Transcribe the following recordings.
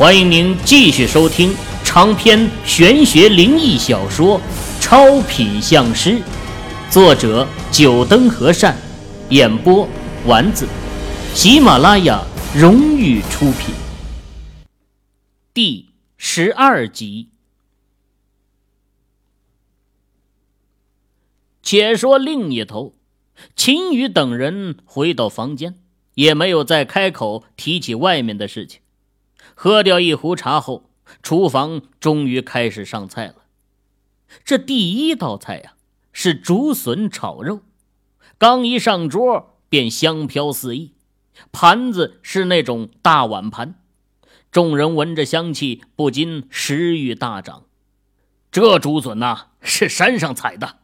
欢迎您继续收听长篇玄学灵异小说《超品相师》，作者：九灯和善，演播：丸子，喜马拉雅荣誉出品。第十二集。且说另一头，秦宇等人回到房间，也没有再开口提起外面的事情。喝掉一壶茶后，厨房终于开始上菜了。这第一道菜呀，是竹笋炒肉，刚一上桌便香飘四溢。盘子是那种大碗盘，众人闻着香气，不禁食欲大涨。这竹笋呐，是山上采的，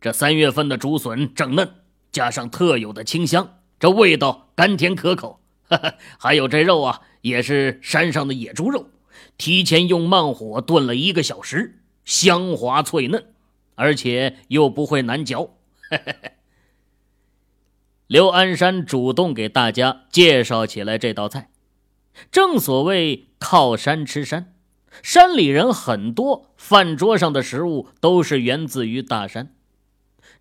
这三月份的竹笋正嫩，加上特有的清香，这味道甘甜可口。还有这肉啊。也是山上的野猪肉，提前用慢火炖了一个小时，香滑脆嫩，而且又不会难嚼。刘安山主动给大家介绍起来这道菜。正所谓靠山吃山，山里人很多，饭桌上的食物都是源自于大山。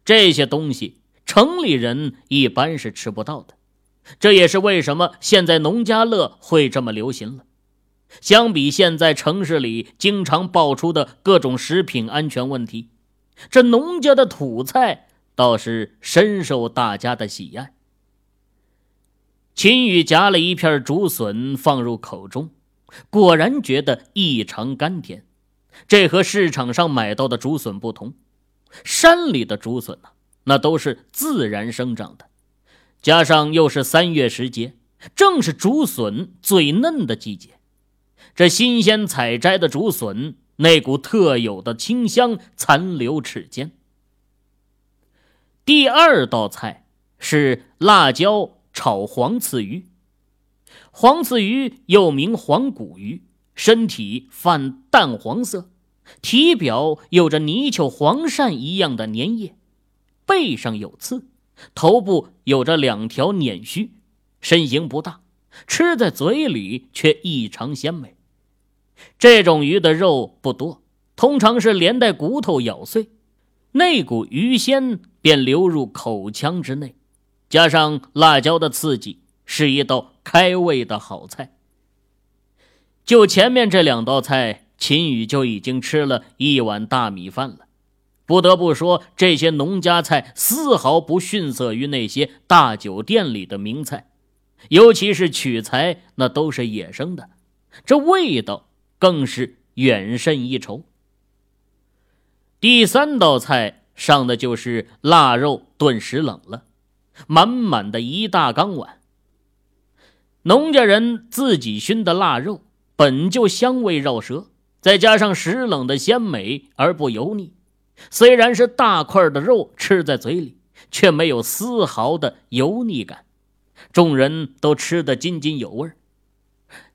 这些东西城里人一般是吃不到的。这也是为什么现在农家乐会这么流行了。相比现在城市里经常爆出的各种食品安全问题，这农家的土菜倒是深受大家的喜爱。秦宇夹了一片竹笋放入口中，果然觉得异常甘甜。这和市场上买到的竹笋不同，山里的竹笋呢，那都是自然生长的。加上又是三月时节，正是竹笋最嫩的季节。这新鲜采摘的竹笋，那股特有的清香残留齿间。第二道菜是辣椒炒黄刺鱼。黄刺鱼又名黄骨鱼，身体泛淡黄色，体表有着泥鳅黄鳝一样的粘液，背上有刺。头部有着两条捻须，身形不大，吃在嘴里却异常鲜美。这种鱼的肉不多，通常是连带骨头咬碎，那股鱼鲜便流入口腔之内，加上辣椒的刺激，是一道开胃的好菜。就前面这两道菜，秦宇就已经吃了一碗大米饭了。不得不说，这些农家菜丝毫不逊色于那些大酒店里的名菜，尤其是取材那都是野生的，这味道更是远胜一筹。第三道菜上的就是腊肉炖石冷了，满满的一大缸碗。农家人自己熏的腊肉本就香味绕舌，再加上石冷的鲜美而不油腻。虽然是大块的肉吃在嘴里，却没有丝毫的油腻感，众人都吃得津津有味。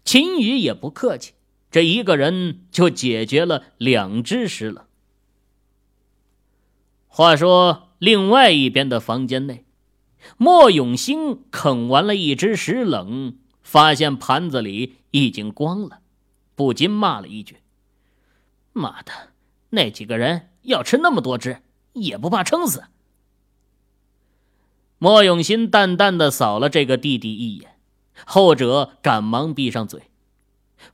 秦宇也不客气，这一个人就解决了两只石冷。话说，另外一边的房间内，莫永兴啃完了一只石冷，发现盘子里已经光了，不禁骂了一句：“妈的，那几个人！”要吃那么多只，也不怕撑死。莫永新淡淡的扫了这个弟弟一眼，后者赶忙闭上嘴。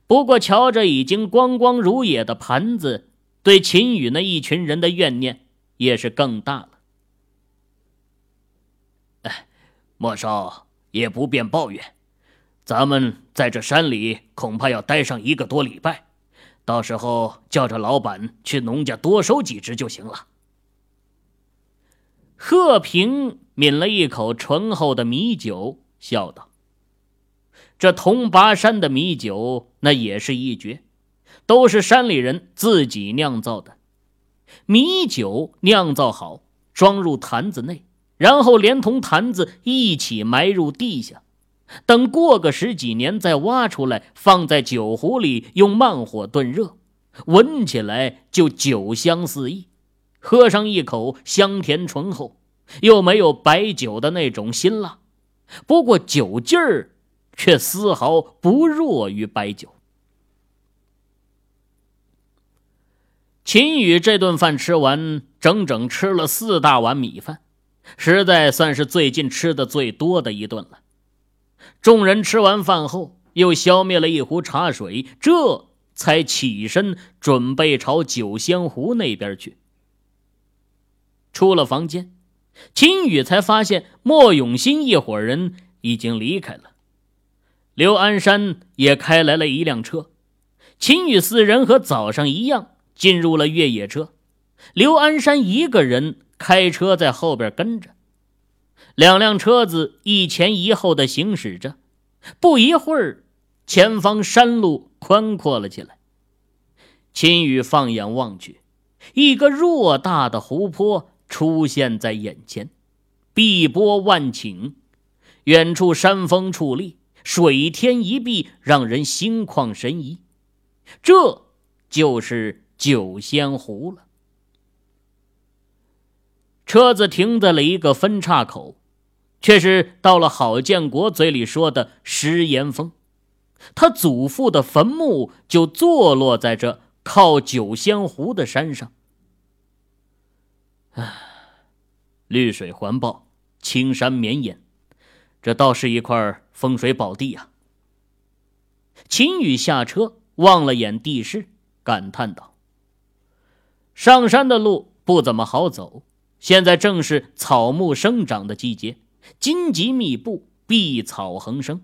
不过瞧着已经光光如也的盘子，对秦宇那一群人的怨念也是更大了。哎，莫少也不便抱怨，咱们在这山里恐怕要待上一个多礼拜。到时候叫着老板去农家多收几只就行了。贺平抿了一口醇厚的米酒，笑道：“这铜拔山的米酒那也是一绝，都是山里人自己酿造的。米酒酿造好，装入坛子内，然后连同坛子一起埋入地下。”等过个十几年再挖出来放在酒壶里用慢火炖热闻起来就酒香四溢。喝上一口香甜醇厚又没有白酒的那种辛辣。不过酒劲儿却丝毫不弱于白酒。秦宇这顿饭吃完整整吃了四大碗米饭实在算是最近吃的最多的一顿了。众人吃完饭后，又消灭了一壶茶水，这才起身准备朝酒仙湖那边去。出了房间，秦宇才发现莫永新一伙人已经离开了，刘安山也开来了一辆车。秦宇四人和早上一样进入了越野车，刘安山一个人开车在后边跟着。两辆车子一前一后的行驶着，不一会儿，前方山路宽阔了起来。秦宇放眼望去，一个偌大的湖泊出现在眼前，碧波万顷，远处山峰矗立，水天一碧，让人心旷神怡。这就是九仙湖了。车子停在了一个分岔口，却是到了郝建国嘴里说的石岩峰。他祖父的坟墓就坐落在这靠九仙湖的山上。唉，绿水环抱，青山绵延，这倒是一块风水宝地啊！秦宇下车。望了眼地势，感叹道：“上山的路不怎么好走，现在正是草木生长的季节，荆棘密布，碧草横生。”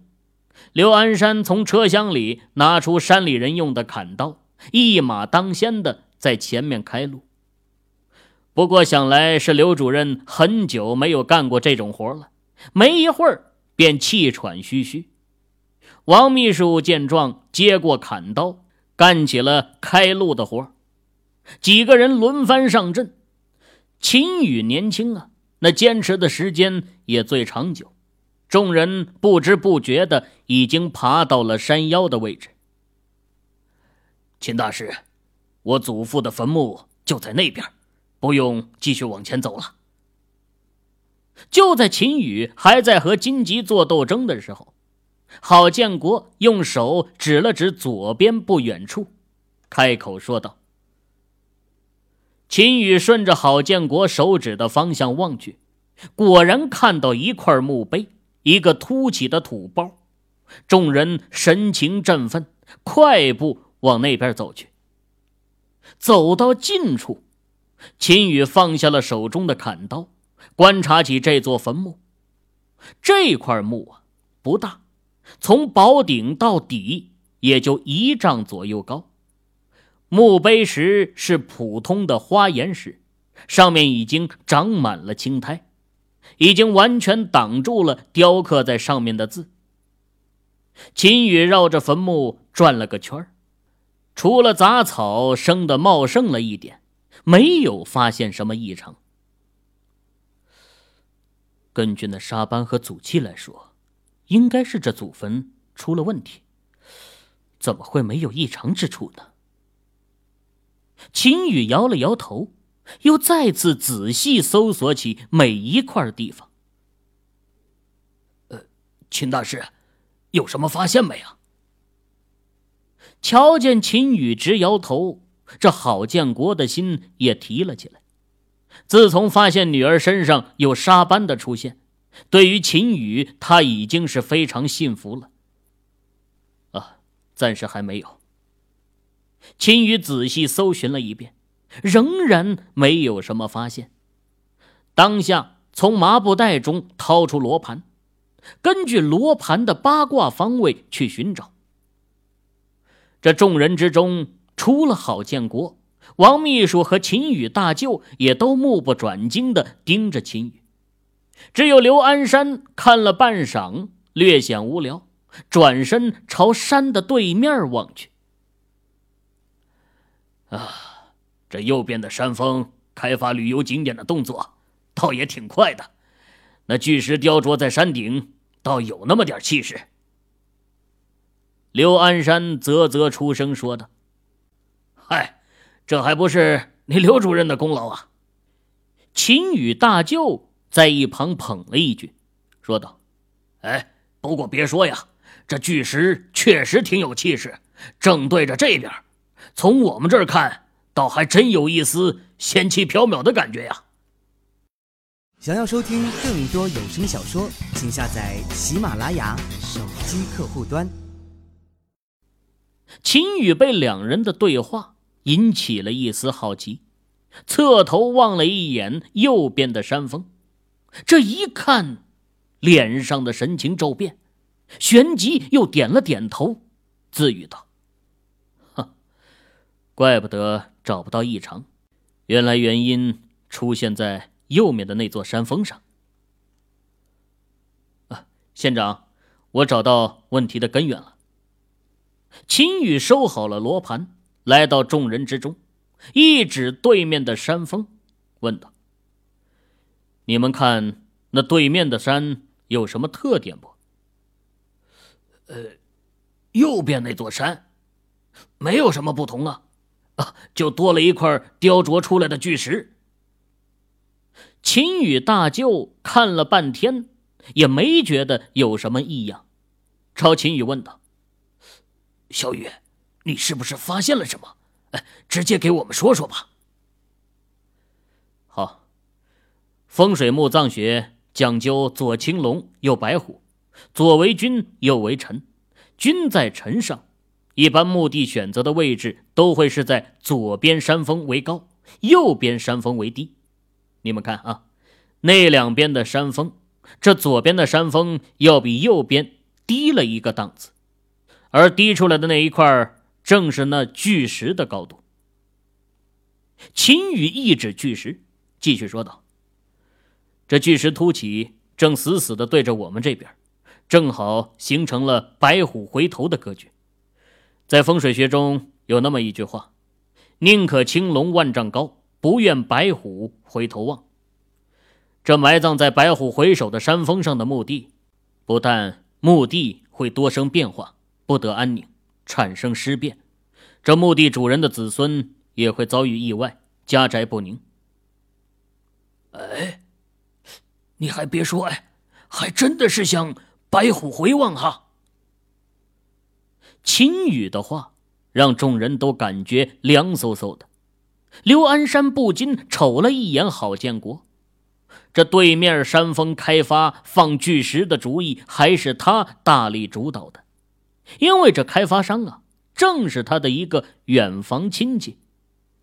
刘安山从车厢里拿出山里人用的砍刀，一马当先的在前面开路。不过想来是刘主任很久没有干过这种活了，没一会儿便气喘吁吁。王秘书见状，接过砍刀，干起了开路的活几个人轮番上阵。秦宇年轻啊，那坚持的时间也最长久。众人不知不觉的已经爬到了山腰的位置。秦大师，我祖父的坟墓就在那边，不用继续往前走了。就在秦宇还在和荆棘做斗争的时候。郝建国用手指了指左边不远处，开口说道：“秦宇顺着郝建国手指的方向望去，果然看到一块墓碑，一个凸起的土包。众人神情振奋，快步往那边走去。走到近处，秦宇放下了手中的砍刀，观察起这座坟墓。这块墓啊，不大。”从宝顶到底也就一丈左右高，墓碑石是普通的花岩石，上面已经长满了青苔，已经完全挡住了雕刻在上面的字。秦宇绕着坟墓转了个圈除了杂草生的茂盛了一点，没有发现什么异常。根据那沙斑和祖气来说。应该是这祖坟出了问题，怎么会没有异常之处呢？秦宇摇了摇头，又再次仔细搜索起每一块地方。呃，秦大师，有什么发现没啊？瞧见秦宇直摇头，这郝建国的心也提了起来。自从发现女儿身上有沙斑的出现。对于秦宇，他已经是非常信服了。啊，暂时还没有。秦宇仔细搜寻了一遍，仍然没有什么发现。当下从麻布袋中掏出罗盘，根据罗盘的八卦方位去寻找。这众人之中，除了郝建国、王秘书和秦宇大舅，也都目不转睛的盯着秦宇。只有刘安山看了半晌，略显无聊，转身朝山的对面望去。啊，这右边的山峰开发旅游景点的动作，倒也挺快的。那巨石雕琢在山顶，倒有那么点气势。刘安山啧啧出声说道：“嗨，这还不是你刘主任的功劳啊！”秦羽大舅。在一旁捧了一句，说道：“哎，不过别说呀，这巨石确实挺有气势，正对着这边，从我们这儿看，倒还真有一丝仙气飘渺的感觉呀。想要收听更多有声小说，请下载喜马拉雅手机客户端。秦宇被两人的对话引起了一丝好奇，侧头望了一眼右边的山峰，这一看，脸上的神情骤变，旋即又点了点头，自语道。怪不得找不到异常，原来原因出现在右面的那座山峰上。啊，县长，我找到问题的根源了。秦宇收好了罗盘，来到众人之中，一指对面的山峰，问道：“你们看那对面的山有什么特点不？”“呃，右边那座山，没有什么不同啊。”啊，就多了一块雕琢出来的巨石。秦宇大舅看了半天，也没觉得有什么异样，朝秦宇问道：“小雨，你是不是发现了什么？哎，直接给我们说说吧。”好，风水木葬学讲究左青龙，右白虎，左为君，右为臣，君在臣上。一般墓地选择的位置都会是在左边山峰为高，右边山峰为低。你们看啊，那两边的山峰，这左边的山峰要比右边低了一个档次，而低出来的那一块正是那巨石的高度。秦羽一指巨石，继续说道：“这巨石凸起，正死死的对着我们这边，正好形成了白虎回头的格局。”在风水学中有那么一句话：“宁可青龙万丈高，不愿白虎回头望。”这埋葬在白虎回首的山峰上的墓地，不但墓地会多生变化，不得安宁，产生尸变；这墓地主人的子孙也会遭遇意外，家宅不宁。哎，你还别说，哎，还真的是像白虎回望哈。秦羽的话让众人都感觉凉飕飕的。刘安山不禁瞅了一眼郝建国，这对面山峰开发放巨石的主意还是他大力主导的，因为这开发商啊正是他的一个远房亲戚，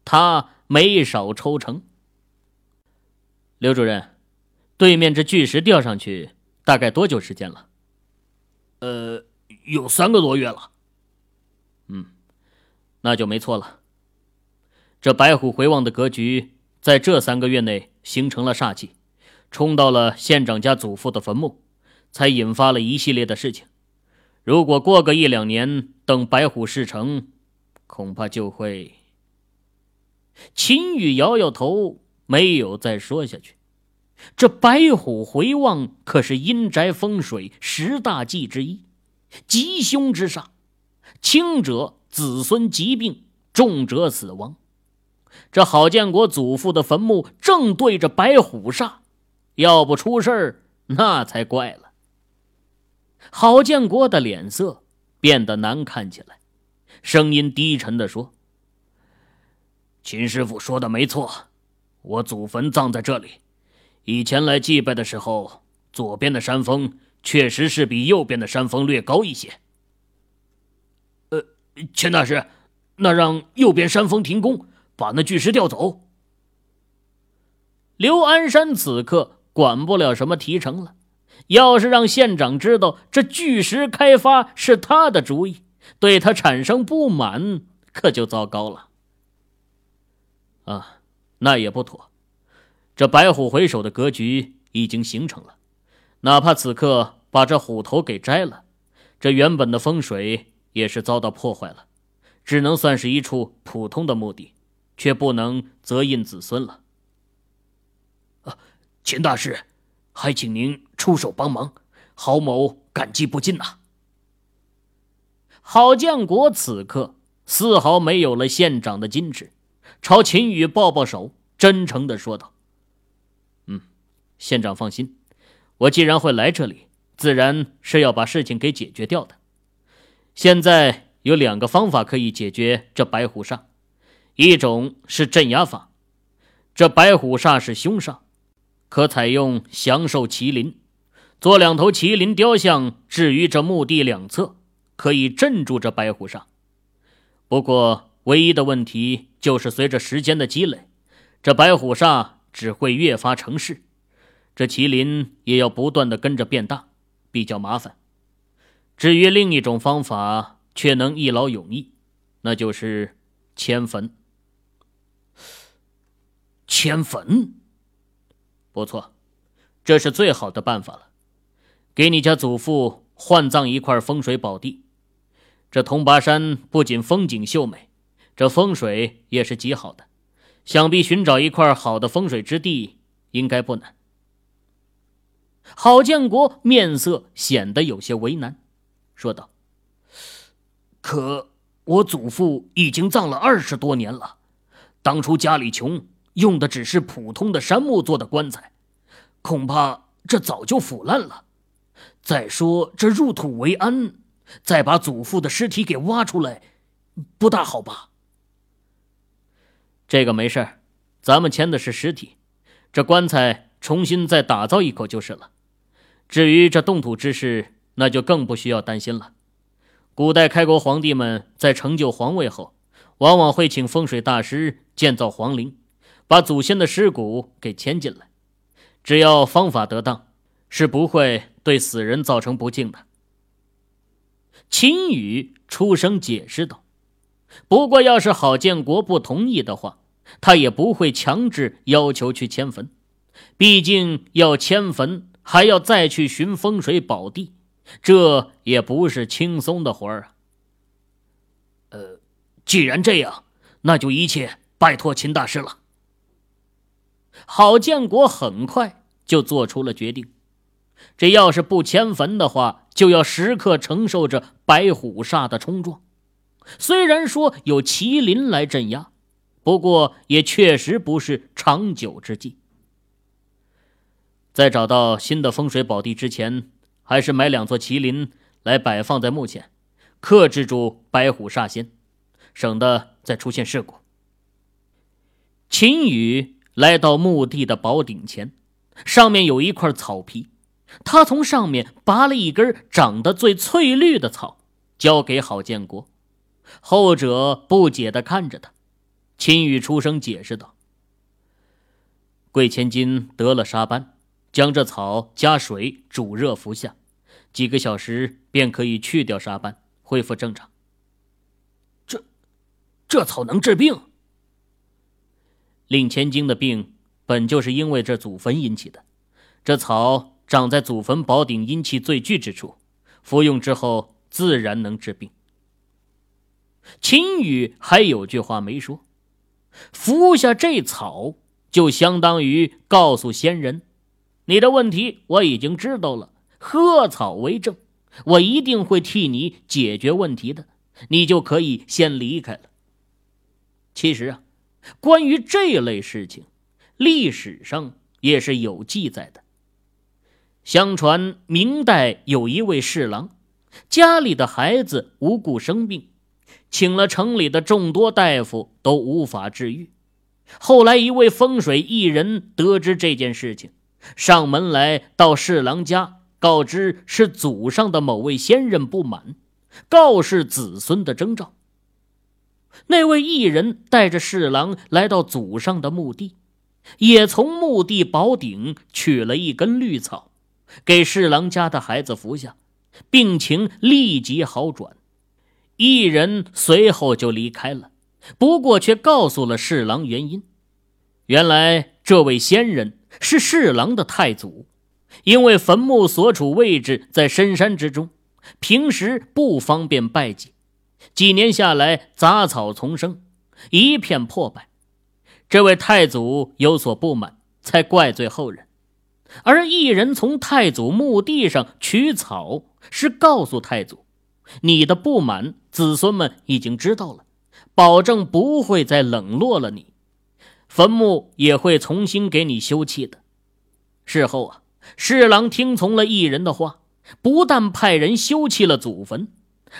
他没少抽成。刘主任，对面这巨石吊上去大概多久时间了？呃，有三个多月了。嗯，那就没错了。这白虎回望的格局，在这三个月内形成了煞气，冲到了县长家祖父的坟墓，才引发了一系列的事情。如果过个一两年，等白虎事成，恐怕就会……秦羽摇摇头，没有再说下去。这白虎回望可是阴宅风水十大忌之一，吉凶之煞。轻者子孙疾病，重者死亡。这郝建国祖父的坟墓正对着白虎煞，要不出事儿那才怪了。郝建国的脸色变得难看起来，声音低沉的说：“秦师傅说的没错，我祖坟葬在这里。以前来祭拜的时候，左边的山峰确实是比右边的山峰略高一些。”钱大师，那让右边山峰停工，把那巨石调走。刘安山此刻管不了什么提成了，要是让县长知道这巨石开发是他的主意，对他产生不满，可就糟糕了。啊，那也不妥。这白虎回首的格局已经形成了，哪怕此刻把这虎头给摘了，这原本的风水。也是遭到破坏了，只能算是一处普通的墓地，却不能择印子孙了。啊，秦大师，还请您出手帮忙，郝某感激不尽呐。郝建国此刻丝毫没有了县长的矜持，朝秦宇抱抱手，真诚的说道：“嗯，县长放心，我既然会来这里，自然是要把事情给解决掉的。”现在有两个方法可以解决这白虎煞，一种是镇压法，这白虎煞是凶煞，可采用降兽麒麟，做两头麒麟雕像置于这墓地两侧，可以镇住这白虎煞。不过，唯一的问题就是随着时间的积累，这白虎煞只会越发成势，这麒麟也要不断的跟着变大，比较麻烦。至于另一种方法，却能一劳永逸，那就是迁坟。迁坟，不错，这是最好的办法了。给你家祖父换葬一块风水宝地。这铜拔山不仅风景秀美，这风水也是极好的，想必寻找一块好的风水之地应该不难。郝建国面色显得有些为难。说道：“可我祖父已经葬了二十多年了，当初家里穷，用的只是普通的杉木做的棺材，恐怕这早就腐烂了。再说这入土为安，再把祖父的尸体给挖出来，不大好吧？”这个没事咱们迁的是尸体，这棺材重新再打造一口就是了。至于这动土之事，那就更不需要担心了。古代开国皇帝们在成就皇位后，往往会请风水大师建造皇陵，把祖先的尸骨给迁进来。只要方法得当，是不会对死人造成不敬的。秦羽出声解释道：“不过，要是郝建国不同意的话，他也不会强制要求去迁坟。毕竟要迁坟，还要再去寻风水宝地。”这也不是轻松的活儿啊。呃，既然这样，那就一切拜托秦大师了。郝建国很快就做出了决定。这要是不迁坟的话，就要时刻承受着白虎煞的冲撞。虽然说有麒麟来镇压，不过也确实不是长久之计。在找到新的风水宝地之前。还是买两座麒麟来摆放在墓前，克制住白虎煞仙，省得再出现事故。秦羽来到墓地的宝顶前，上面有一块草皮，他从上面拔了一根长得最翠绿的草，交给郝建国。后者不解地看着他，秦羽出声解释道：“贵千金得了沙斑，将这草加水煮热服下。”几个小时便可以去掉沙斑，恢复正常。这，这草能治病？令千金的病本就是因为这祖坟引起的，这草长在祖坟宝顶阴气最聚之处，服用之后自然能治病。秦羽还有句话没说，服下这草，就相当于告诉仙人，你的问题我已经知道了。喝草为证，我一定会替你解决问题的，你就可以先离开了。其实啊，关于这类事情，历史上也是有记载的。相传明代有一位侍郎，家里的孩子无故生病，请了城里的众多大夫都无法治愈。后来一位风水艺人得知这件事情，上门来到侍郎家。告知是祖上的某位先人不满，告示子孙的征兆。那位艺人带着侍郎来到祖上的墓地，也从墓地宝顶取了一根绿草，给侍郎家的孩子服下，病情立即好转。艺人随后就离开了，不过却告诉了侍郎原因：原来这位仙人是侍郎的太祖。因为坟墓所处位置在深山之中，平时不方便拜祭。几年下来，杂草丛生，一片破败。这位太祖有所不满，才怪罪后人。而一人从太祖墓地上取草，是告诉太祖：“你的不满，子孙们已经知道了，保证不会再冷落了你。坟墓也会重新给你修葺的。”事后啊。侍郎听从了异人的话，不但派人修葺了祖坟，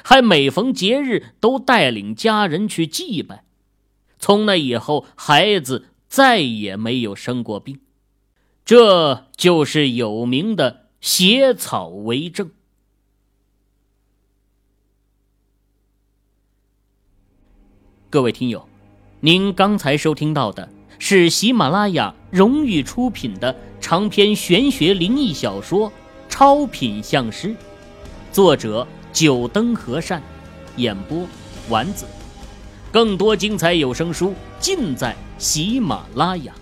还每逢节日都带领家人去祭拜。从那以后，孩子再也没有生过病。这就是有名的血草为证。各位听友，您刚才收听到的是喜马拉雅荣誉出品的长篇玄学灵异小说《超品相师》，作者九灯和善，演播丸子。更多精彩有声书尽在喜马拉雅。